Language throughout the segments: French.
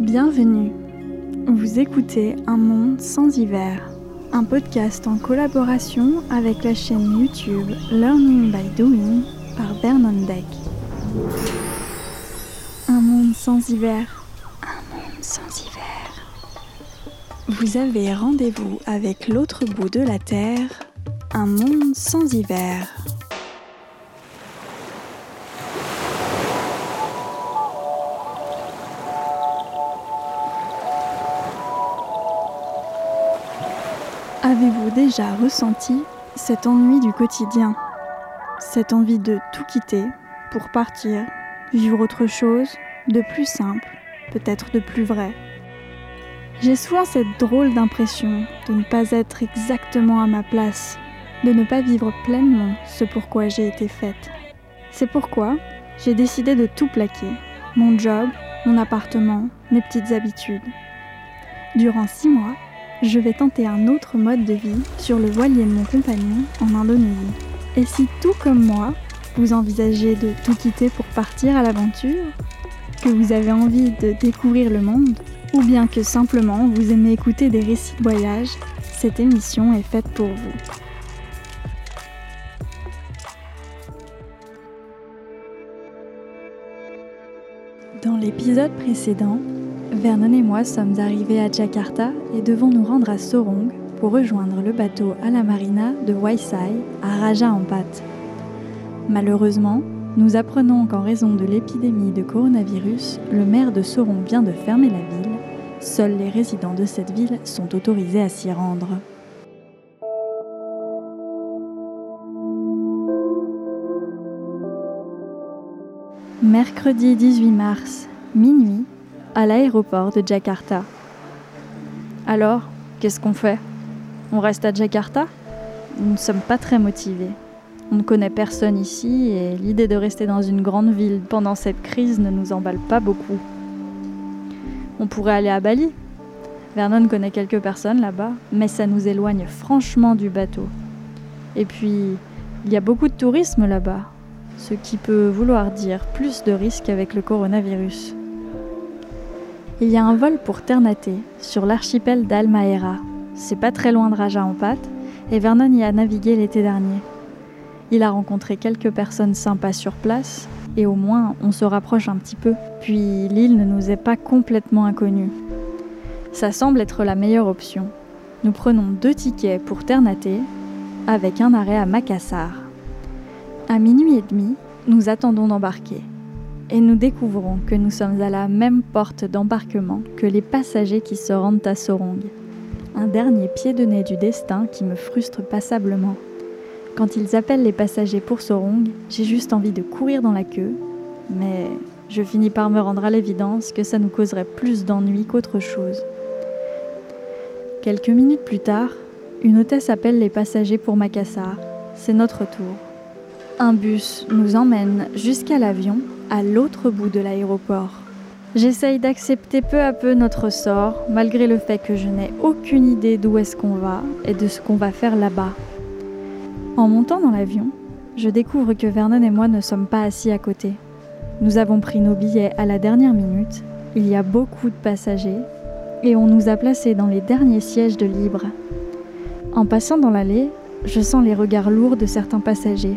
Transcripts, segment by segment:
Bienvenue. Vous écoutez Un monde sans hiver, un podcast en collaboration avec la chaîne YouTube Learning by Doing par Vernon Deck. Un monde sans hiver. Un monde sans hiver. Vous avez rendez-vous avec l'autre bout de la Terre. Un monde sans hiver. Avez-vous déjà ressenti cet ennui du quotidien Cette envie de tout quitter pour partir, vivre autre chose, de plus simple, peut-être de plus vrai? J'ai souvent cette drôle d'impression de ne pas être exactement à ma place, de ne pas vivre pleinement ce pourquoi j'ai été faite. C'est pourquoi j'ai décidé de tout plaquer, mon job, mon appartement, mes petites habitudes. Durant six mois, je vais tenter un autre mode de vie sur le voilier de mon compagnon en Indonésie. Et si tout comme moi, vous envisagez de tout quitter pour partir à l'aventure, que vous avez envie de découvrir le monde, ou bien que simplement vous aimez écouter des récits de voyage, cette émission est faite pour vous. Dans l'épisode précédent, Vernon et moi sommes arrivés à Jakarta et devons nous rendre à Sorong pour rejoindre le bateau à la marina de Waisai à Raja Ampat. Malheureusement, nous apprenons qu'en raison de l'épidémie de coronavirus, le maire de Sorong vient de fermer la ville. Seuls les résidents de cette ville sont autorisés à s'y rendre. Mercredi 18 mars, minuit, à l'aéroport de Jakarta. Alors, qu'est-ce qu'on fait? On reste à Jakarta? Nous ne sommes pas très motivés. On ne connaît personne ici et l'idée de rester dans une grande ville pendant cette crise ne nous emballe pas beaucoup. On pourrait aller à Bali. Vernon connaît quelques personnes là-bas, mais ça nous éloigne franchement du bateau. Et puis, il y a beaucoup de tourisme là-bas, ce qui peut vouloir dire plus de risques avec le coronavirus. Il y a un vol pour Ternate, sur l'archipel d'Almaera. C'est pas très loin de Raja Ampat, et Vernon y a navigué l'été dernier. Il a rencontré quelques personnes sympas sur place, et au moins on se rapproche un petit peu. Puis l'île ne nous est pas complètement inconnue. Ça semble être la meilleure option. Nous prenons deux tickets pour Ternate, avec un arrêt à Makassar. À minuit et demi, nous attendons d'embarquer et nous découvrons que nous sommes à la même porte d'embarquement que les passagers qui se rendent à Sorong. Un dernier pied de nez du destin qui me frustre passablement. Quand ils appellent les passagers pour Sorong, j'ai juste envie de courir dans la queue, mais je finis par me rendre à l'évidence que ça nous causerait plus d'ennui qu'autre chose. Quelques minutes plus tard, une hôtesse appelle les passagers pour Makassar. C'est notre tour. Un bus nous emmène jusqu'à l'avion à l'autre bout de l'aéroport. J'essaye d'accepter peu à peu notre sort, malgré le fait que je n'ai aucune idée d'où est-ce qu'on va et de ce qu'on va faire là-bas. En montant dans l'avion, je découvre que Vernon et moi ne sommes pas assis à côté. Nous avons pris nos billets à la dernière minute, il y a beaucoup de passagers, et on nous a placés dans les derniers sièges de libre. En passant dans l'allée, je sens les regards lourds de certains passagers.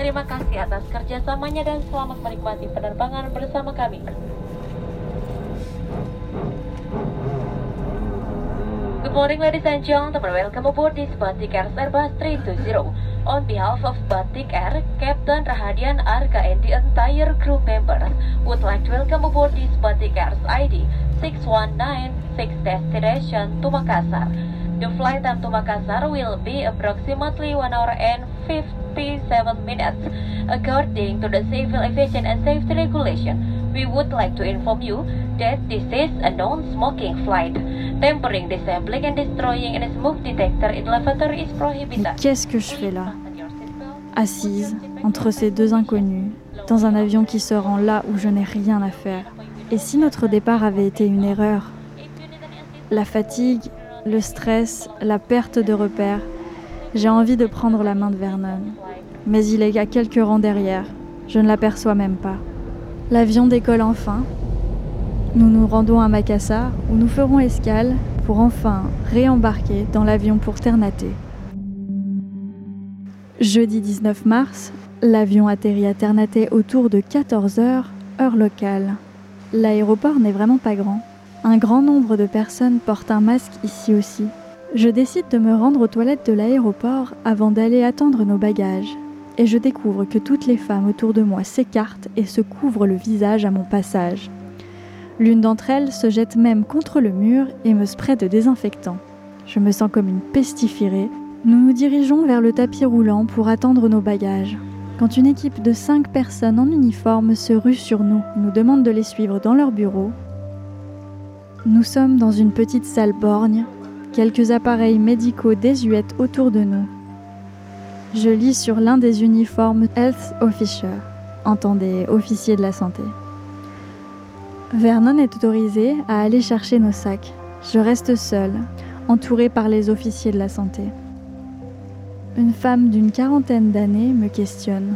Terima kasih atas kerjasamanya dan selamat menikmati penerbangan bersama kami. Good morning ladies and gentlemen, welcome aboard this Batik Air Airbus 320. On behalf of Batik Air, Captain Rahadian Arga and the entire crew members would like to welcome aboard this Batik Air's ID 6196 destination to Makassar. The flight time to Makassar will be approximately 1 hour and 57 minutes. According to the Civil Aviation and Safety Regulation, We would like to inform you that this is a non-smoking flight. Tampering, disabling and destroying a smoke detector in lavatory is prohibited. Qu'est-ce que je fais là? Assise entre ces deux inconnus, dans un avion qui se rend là où je n'ai rien à faire. Et si notre départ avait été une erreur? La fatigue, le stress, la perte de repères, j'ai envie de prendre la main de Vernon. Mais il est à quelques rangs derrière, je ne l'aperçois même pas. L'avion décolle enfin. Nous nous rendons à Makassar où nous ferons escale pour enfin réembarquer dans l'avion pour Ternate. Jeudi 19 mars, l'avion atterrit à Ternate autour de 14h, heure locale. L'aéroport n'est vraiment pas grand. Un grand nombre de personnes portent un masque ici aussi. Je décide de me rendre aux toilettes de l'aéroport avant d'aller attendre nos bagages. Et je découvre que toutes les femmes autour de moi s'écartent et se couvrent le visage à mon passage. L'une d'entre elles se jette même contre le mur et me spraye de désinfectant. Je me sens comme une pestiférée. Nous nous dirigeons vers le tapis roulant pour attendre nos bagages. Quand une équipe de cinq personnes en uniforme se rue sur nous, nous demande de les suivre dans leur bureau nous sommes dans une petite salle borgne, quelques appareils médicaux désuètes autour de nous. Je lis sur l'un des uniformes Health Officer, entendez officier de la santé. Vernon est autorisé à aller chercher nos sacs. Je reste seule, entourée par les officiers de la santé. Une femme d'une quarantaine d'années me questionne.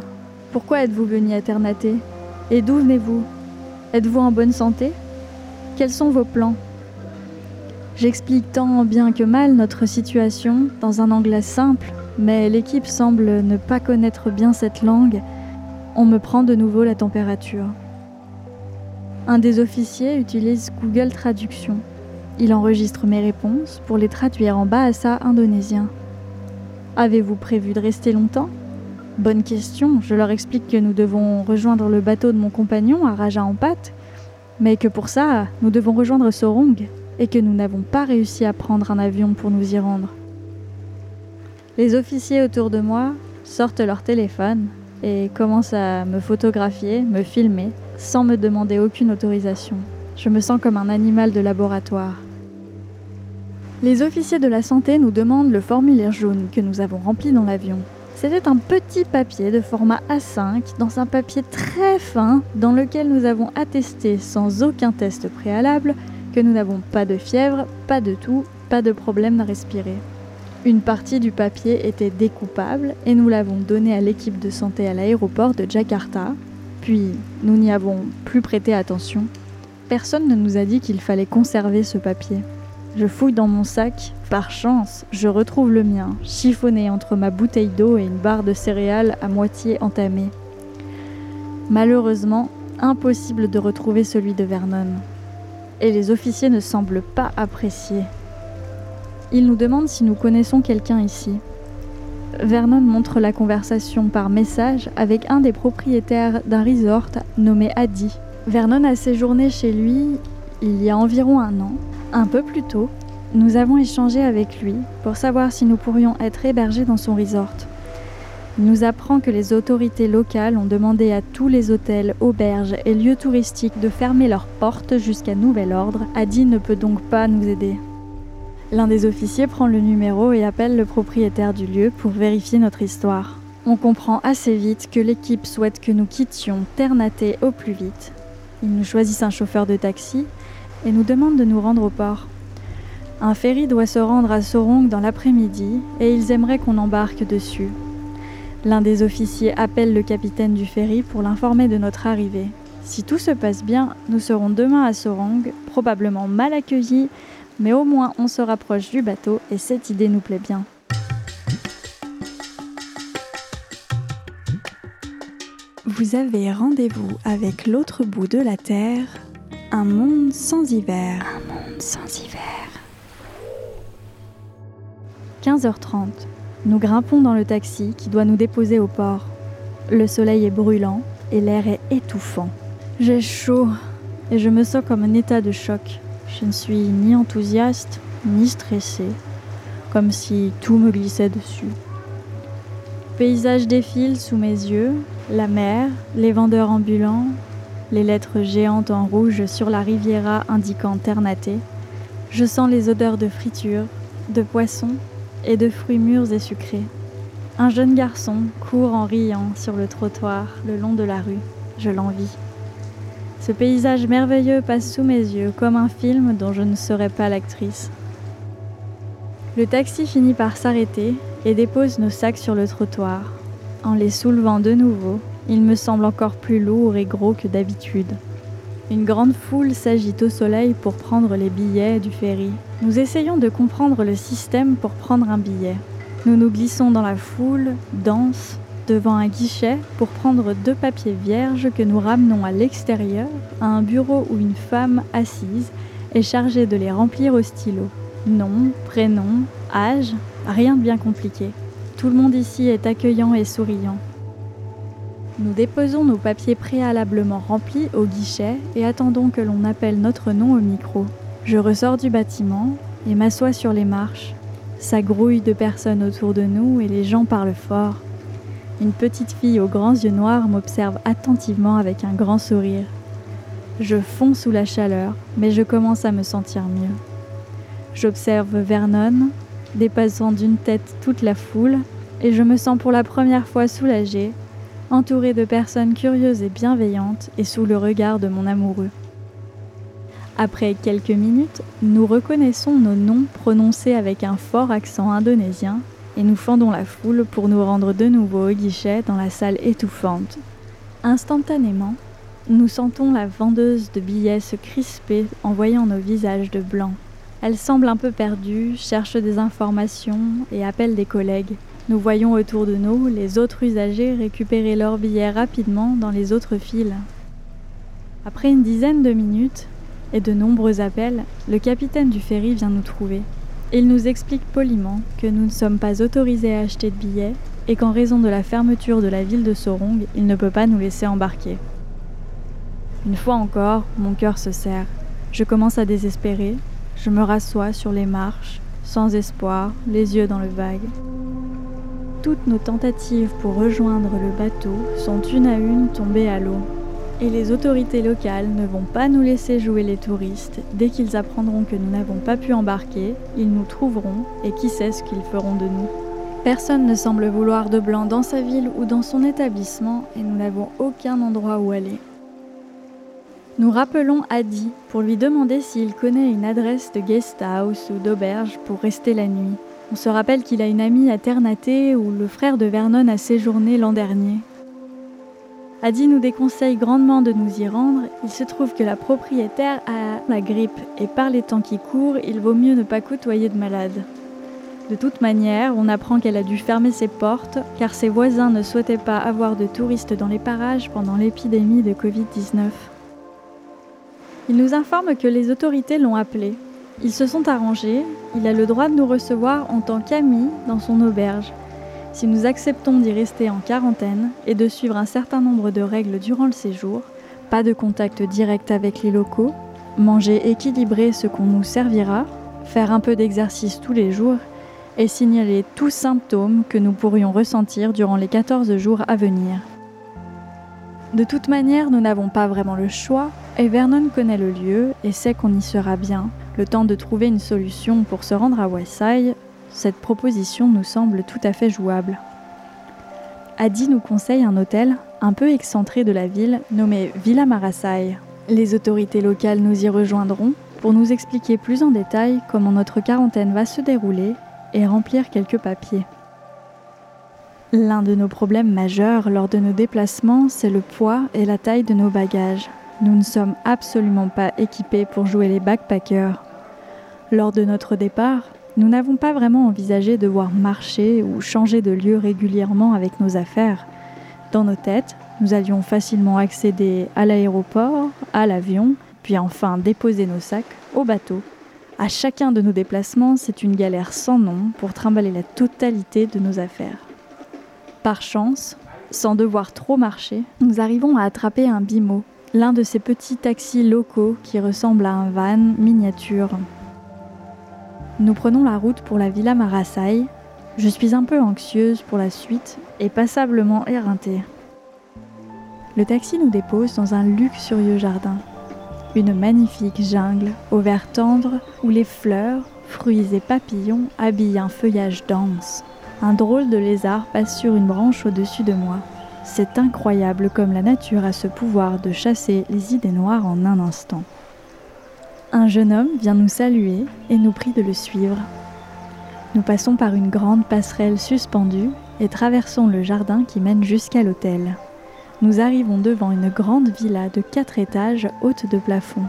Pourquoi êtes-vous venu à Ternate? Et d'où venez-vous? Êtes-vous en bonne santé? Quels sont vos plans J'explique tant bien que mal notre situation dans un anglais simple, mais l'équipe semble ne pas connaître bien cette langue. On me prend de nouveau la température. Un des officiers utilise Google Traduction. Il enregistre mes réponses pour les traduire en bahasa indonésien. Avez-vous prévu de rester longtemps? Bonne question. Je leur explique que nous devons rejoindre le bateau de mon compagnon à Raja Ampat mais que pour ça, nous devons rejoindre Sorong et que nous n'avons pas réussi à prendre un avion pour nous y rendre. Les officiers autour de moi sortent leur téléphone et commencent à me photographier, me filmer, sans me demander aucune autorisation. Je me sens comme un animal de laboratoire. Les officiers de la santé nous demandent le formulaire jaune que nous avons rempli dans l'avion. C'était un petit papier de format A5 dans un papier très fin dans lequel nous avons attesté sans aucun test préalable que nous n'avons pas de fièvre, pas de toux, pas de problème à respirer. Une partie du papier était découpable et nous l'avons donné à l'équipe de santé à l'aéroport de Jakarta, puis nous n'y avons plus prêté attention. Personne ne nous a dit qu'il fallait conserver ce papier. Je fouille dans mon sac. Par chance, je retrouve le mien, chiffonné entre ma bouteille d'eau et une barre de céréales à moitié entamée. Malheureusement, impossible de retrouver celui de Vernon. Et les officiers ne semblent pas apprécier. Ils nous demandent si nous connaissons quelqu'un ici. Vernon montre la conversation par message avec un des propriétaires d'un resort nommé Adi. Vernon a séjourné chez lui il y a environ un an un peu plus tôt, nous avons échangé avec lui pour savoir si nous pourrions être hébergés dans son resort. Il nous apprend que les autorités locales ont demandé à tous les hôtels, auberges et lieux touristiques de fermer leurs portes jusqu'à nouvel ordre. Adi ne peut donc pas nous aider. L'un des officiers prend le numéro et appelle le propriétaire du lieu pour vérifier notre histoire. On comprend assez vite que l'équipe souhaite que nous quittions Ternate au plus vite. Ils nous choisissent un chauffeur de taxi et nous demande de nous rendre au port. Un ferry doit se rendre à Sorong dans l'après-midi et ils aimeraient qu'on embarque dessus. L'un des officiers appelle le capitaine du ferry pour l'informer de notre arrivée. Si tout se passe bien, nous serons demain à Sorong, probablement mal accueillis, mais au moins on se rapproche du bateau et cette idée nous plaît bien. Vous avez rendez-vous avec l'autre bout de la Terre un monde sans hiver. Un monde sans hiver. 15h30. Nous grimpons dans le taxi qui doit nous déposer au port. Le soleil est brûlant et l'air est étouffant. J'ai chaud et je me sens comme un état de choc. Je ne suis ni enthousiaste ni stressée, comme si tout me glissait dessus. Paysage défile sous mes yeux, la mer, les vendeurs ambulants, les lettres géantes en rouge sur la Riviera indiquant Ternate, je sens les odeurs de friture, de poissons et de fruits mûrs et sucrés. Un jeune garçon court en riant sur le trottoir le long de la rue. Je l'envie. Ce paysage merveilleux passe sous mes yeux comme un film dont je ne serais pas l'actrice. Le taxi finit par s'arrêter et dépose nos sacs sur le trottoir. En les soulevant de nouveau, il me semble encore plus lourd et gros que d'habitude. Une grande foule s'agite au soleil pour prendre les billets du ferry. Nous essayons de comprendre le système pour prendre un billet. Nous nous glissons dans la foule, dense, devant un guichet pour prendre deux papiers vierges que nous ramenons à l'extérieur, à un bureau où une femme assise est chargée de les remplir au stylo. Nom, prénom, âge, rien de bien compliqué. Tout le monde ici est accueillant et souriant. Nous déposons nos papiers préalablement remplis au guichet et attendons que l'on appelle notre nom au micro. Je ressors du bâtiment et m'assois sur les marches. Ça grouille de personnes autour de nous et les gens parlent fort. Une petite fille aux grands yeux noirs m'observe attentivement avec un grand sourire. Je fonds sous la chaleur, mais je commence à me sentir mieux. J'observe Vernon, dépassant d'une tête toute la foule, et je me sens pour la première fois soulagée entouré de personnes curieuses et bienveillantes et sous le regard de mon amoureux. Après quelques minutes, nous reconnaissons nos noms prononcés avec un fort accent indonésien et nous fendons la foule pour nous rendre de nouveau au guichet dans la salle étouffante. Instantanément, nous sentons la vendeuse de billets se crisper en voyant nos visages de blanc. Elle semble un peu perdue, cherche des informations et appelle des collègues. Nous voyons autour de nous les autres usagers récupérer leurs billets rapidement dans les autres files. Après une dizaine de minutes et de nombreux appels, le capitaine du ferry vient nous trouver. Il nous explique poliment que nous ne sommes pas autorisés à acheter de billets et qu'en raison de la fermeture de la ville de Sorong, il ne peut pas nous laisser embarquer. Une fois encore, mon cœur se serre. Je commence à désespérer. Je me rassois sur les marches, sans espoir, les yeux dans le vague. Toutes nos tentatives pour rejoindre le bateau sont une à une tombées à l'eau. Et les autorités locales ne vont pas nous laisser jouer les touristes. Dès qu'ils apprendront que nous n'avons pas pu embarquer, ils nous trouveront et qui sait ce qu'ils feront de nous. Personne ne semble vouloir de blanc dans sa ville ou dans son établissement et nous n'avons aucun endroit où aller. Nous rappelons Adi pour lui demander s'il connaît une adresse de guest house ou d'auberge pour rester la nuit. On se rappelle qu'il a une amie à Ternate où le frère de Vernon a séjourné l'an dernier. Adi nous déconseille grandement de nous y rendre. Il se trouve que la propriétaire a la grippe et par les temps qui courent, il vaut mieux ne pas côtoyer de malades. De toute manière, on apprend qu'elle a dû fermer ses portes car ses voisins ne souhaitaient pas avoir de touristes dans les parages pendant l'épidémie de Covid-19. Il nous informe que les autorités l'ont appelé ils se sont arrangés, il a le droit de nous recevoir en tant qu'amis dans son auberge. Si nous acceptons d'y rester en quarantaine et de suivre un certain nombre de règles durant le séjour, pas de contact direct avec les locaux, manger équilibré ce qu'on nous servira, faire un peu d'exercice tous les jours et signaler tous symptômes que nous pourrions ressentir durant les 14 jours à venir. De toute manière, nous n'avons pas vraiment le choix et Vernon connaît le lieu et sait qu'on y sera bien, le temps de trouver une solution pour se rendre à Westside, cette proposition nous semble tout à fait jouable. Adi nous conseille un hôtel un peu excentré de la ville nommé Villa Marasai. Les autorités locales nous y rejoindront pour nous expliquer plus en détail comment notre quarantaine va se dérouler et remplir quelques papiers. L'un de nos problèmes majeurs lors de nos déplacements, c'est le poids et la taille de nos bagages. Nous ne sommes absolument pas équipés pour jouer les backpackers. Lors de notre départ, nous n'avons pas vraiment envisagé de devoir marcher ou changer de lieu régulièrement avec nos affaires. Dans nos têtes, nous allions facilement accéder à l'aéroport, à l'avion, puis enfin déposer nos sacs au bateau. À chacun de nos déplacements, c'est une galère sans nom pour trimballer la totalité de nos affaires. Par chance, sans devoir trop marcher, nous arrivons à attraper un bimo, l'un de ces petits taxis locaux qui ressemblent à un van miniature. Nous prenons la route pour la Villa Marasai. Je suis un peu anxieuse pour la suite et passablement éreintée. Le taxi nous dépose dans un luxurieux jardin. Une magnifique jungle au vert tendre où les fleurs, fruits et papillons habillent un feuillage dense. Un drôle de lézard passe sur une branche au-dessus de moi. C'est incroyable comme la nature a ce pouvoir de chasser les idées noires en un instant. Un jeune homme vient nous saluer et nous prie de le suivre. Nous passons par une grande passerelle suspendue et traversons le jardin qui mène jusqu'à l'hôtel. Nous arrivons devant une grande villa de quatre étages haute de plafond.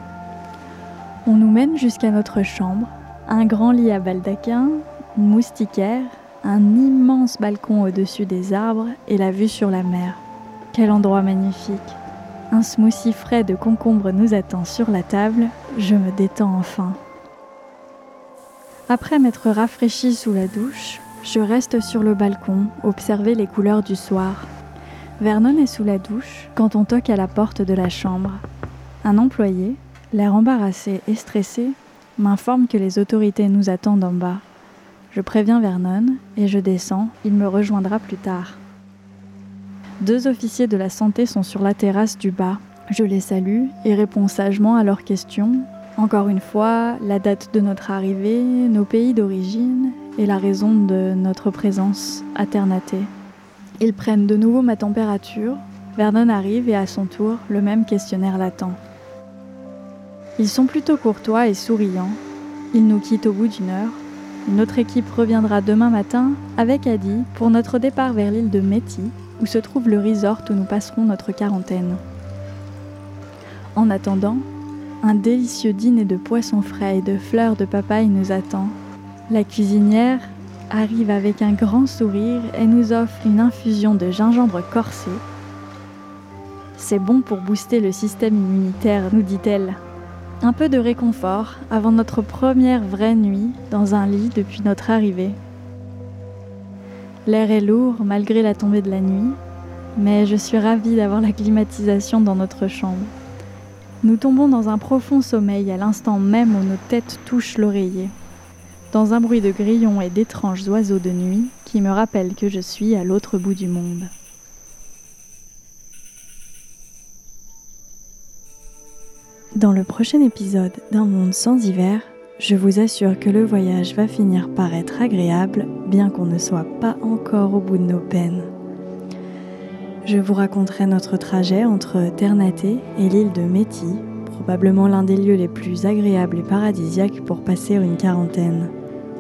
On nous mène jusqu'à notre chambre, un grand lit à baldaquin, moustiquaire, un immense balcon au-dessus des arbres et la vue sur la mer. Quel endroit magnifique. Un smoothie frais de concombre nous attend sur la table, je me détends enfin. Après m'être rafraîchi sous la douche, je reste sur le balcon, observer les couleurs du soir. Vernon est sous la douche quand on toque à la porte de la chambre. Un employé, l'air embarrassé et stressé, m'informe que les autorités nous attendent en bas. Je préviens Vernon et je descends, il me rejoindra plus tard. Deux officiers de la santé sont sur la terrasse du bas. Je les salue et réponds sagement à leurs questions. Encore une fois, la date de notre arrivée, nos pays d'origine et la raison de notre présence à Ternate. Ils prennent de nouveau ma température. Vernon arrive et à son tour, le même questionnaire l'attend. Ils sont plutôt courtois et souriants. Ils nous quittent au bout d'une heure. Une autre équipe reviendra demain matin avec Adi pour notre départ vers l'île de Métis, où se trouve le resort où nous passerons notre quarantaine. En attendant, un délicieux dîner de poissons frais et de fleurs de papaye nous attend. La cuisinière arrive avec un grand sourire et nous offre une infusion de gingembre corsé. C'est bon pour booster le système immunitaire, nous dit-elle. Un peu de réconfort avant notre première vraie nuit dans un lit depuis notre arrivée. L'air est lourd malgré la tombée de la nuit, mais je suis ravie d'avoir la climatisation dans notre chambre. Nous tombons dans un profond sommeil à l'instant même où nos têtes touchent l'oreiller, dans un bruit de grillons et d'étranges oiseaux de nuit qui me rappellent que je suis à l'autre bout du monde. Dans le prochain épisode d'Un monde sans hiver, je vous assure que le voyage va finir par être agréable, bien qu'on ne soit pas encore au bout de nos peines. Je vous raconterai notre trajet entre Ternate et l'île de Métis, probablement l'un des lieux les plus agréables et paradisiaques pour passer une quarantaine.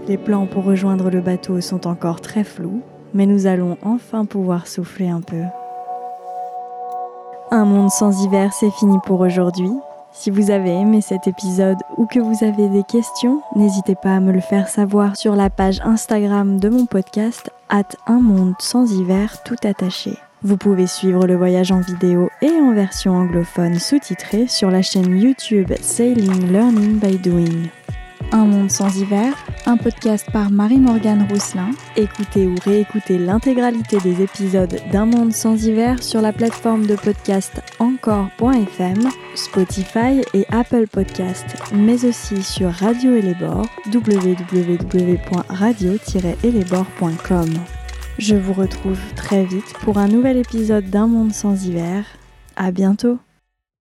Les plans pour rejoindre le bateau sont encore très flous, mais nous allons enfin pouvoir souffler un peu. Un monde sans hiver, c'est fini pour aujourd'hui. Si vous avez aimé cet épisode ou que vous avez des questions, n'hésitez pas à me le faire savoir sur la page Instagram de mon podcast, at un monde sans hiver tout attaché. Vous pouvez suivre le voyage en vidéo et en version anglophone sous-titrée sur la chaîne YouTube Sailing Learning by Doing. Un monde sans hiver, un podcast par Marie-Morgane Rousselin. Écoutez ou réécoutez l'intégralité des épisodes d'Un monde sans hiver sur la plateforme de podcast encore.fm, Spotify et Apple Podcast, mais aussi sur Radio et les bords, www.radio-elébord.com. Je vous retrouve très vite pour un nouvel épisode d'Un monde sans hiver. À bientôt!